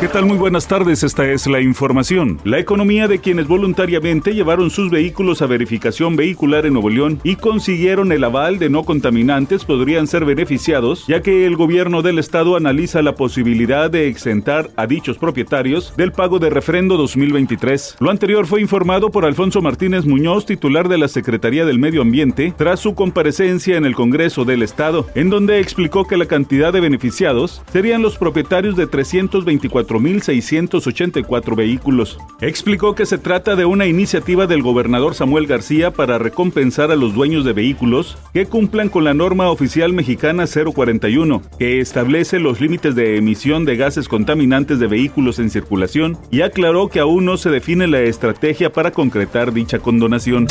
¿Qué tal? Muy buenas tardes, esta es la información. La economía de quienes voluntariamente llevaron sus vehículos a verificación vehicular en Nuevo León y consiguieron el aval de no contaminantes podrían ser beneficiados, ya que el gobierno del estado analiza la posibilidad de exentar a dichos propietarios del pago de refrendo 2023. Lo anterior fue informado por Alfonso Martínez Muñoz, titular de la Secretaría del Medio Ambiente, tras su comparecencia en el Congreso del Estado, en donde explicó que la cantidad de beneficiados serían los propietarios de 324 4.684 vehículos. Explicó que se trata de una iniciativa del gobernador Samuel García para recompensar a los dueños de vehículos que cumplan con la norma oficial mexicana 041, que establece los límites de emisión de gases contaminantes de vehículos en circulación, y aclaró que aún no se define la estrategia para concretar dicha condonación.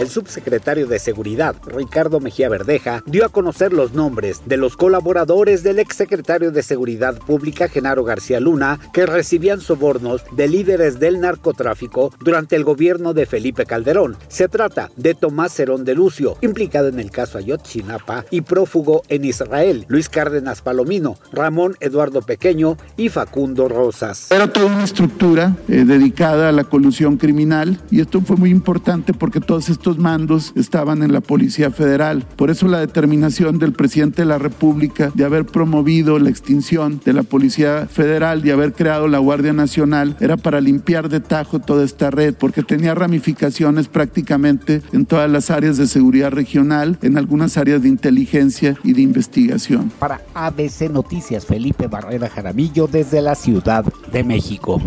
El subsecretario de Seguridad, Ricardo Mejía Verdeja, dio a conocer los nombres de los colaboradores del exsecretario de Seguridad Pública, Genaro García Luna, que recibían sobornos de líderes del narcotráfico durante el gobierno de Felipe Calderón. Se trata de Tomás Cerón de Lucio, implicado en el caso Ayotzinapa y prófugo en Israel, Luis Cárdenas Palomino, Ramón Eduardo Pequeño y Facundo Rosas. Era toda una estructura eh, dedicada a la colusión criminal y esto fue muy importante porque todos estos mandos estaban en la Policía Federal. Por eso la determinación del presidente de la República de haber promovido la extinción de la Policía Federal, de haber creado la Guardia Nacional era para limpiar de tajo toda esta red, porque tenía ramificaciones prácticamente en todas las áreas de seguridad regional, en algunas áreas de inteligencia y de investigación. Para ABC Noticias, Felipe Barrera Jaramillo desde la Ciudad de México.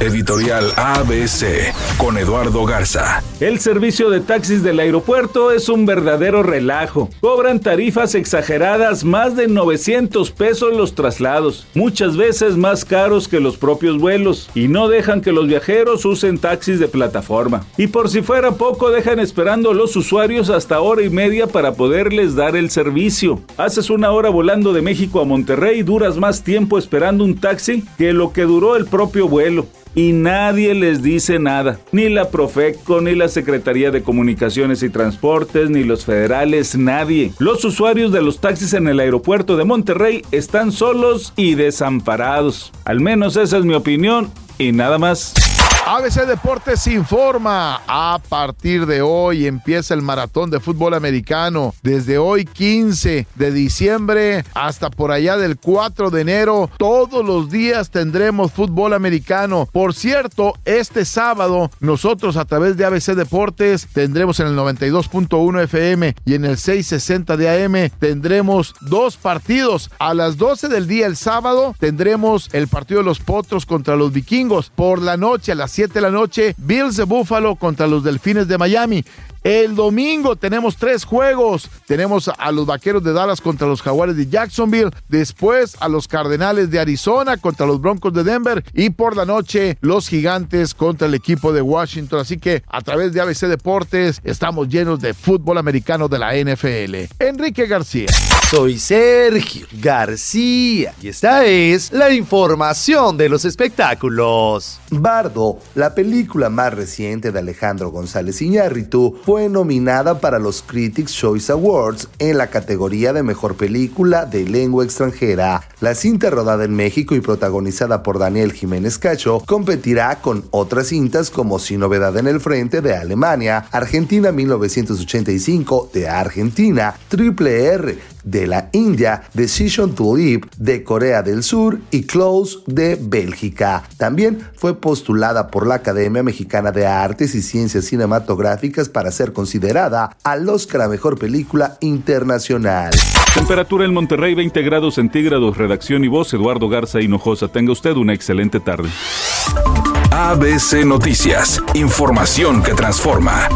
Editorial ABC con Eduardo Garza. El servicio de taxis del aeropuerto es un verdadero relajo. Cobran tarifas exageradas, más de 900 pesos los traslados, muchas veces más caros que los propios vuelos, y no dejan que los viajeros usen taxis de plataforma. Y por si fuera poco, dejan esperando a los usuarios hasta hora y media para poderles dar el servicio. Haces una hora volando de México a Monterrey y duras más tiempo esperando un taxi que lo que duró el propio vuelo y nadie les dice nada. Ni la Profeco, ni la Secretaría de Comunicaciones y Transportes, ni los federales, nadie. Los usuarios de los taxis en el aeropuerto de Monterrey están solos y desamparados. Al menos esa es mi opinión y nada más. ABC Deportes informa. A partir de hoy empieza el maratón de fútbol americano. Desde hoy 15 de diciembre hasta por allá del 4 de enero, todos los días tendremos fútbol americano. Por cierto, este sábado nosotros a través de ABC Deportes tendremos en el 92.1 FM y en el 660 de AM tendremos dos partidos. A las 12 del día el sábado tendremos el partido de los Potros contra los Vikingos. Por la noche a las 7 de la noche, Bills de Buffalo contra los Delfines de Miami. El domingo tenemos tres juegos. Tenemos a los Vaqueros de Dallas contra los Jaguares de Jacksonville. Después a los Cardenales de Arizona contra los Broncos de Denver. Y por la noche los Gigantes contra el equipo de Washington. Así que a través de ABC Deportes estamos llenos de fútbol americano de la NFL. Enrique García. Soy Sergio García y esta es la información de los espectáculos. Bardo, la película más reciente de Alejandro González Iñárritu, fue nominada para los Critics Choice Awards en la categoría de Mejor Película de Lengua Extranjera. La cinta rodada en México y protagonizada por Daniel Jiménez Cacho competirá con otras cintas como Sin Novedad en el Frente de Alemania, Argentina 1985 de Argentina, Triple R de la India, Decision to Live de Corea del Sur y Close de Bélgica. También fue postulada por la Academia Mexicana de Artes y Ciencias Cinematográficas para ser considerada al Oscar a Mejor Película Internacional. Temperatura en Monterrey 20 grados centígrados, redacción y voz Eduardo Garza Hinojosa. Tenga usted una excelente tarde. ABC Noticias, información que transforma.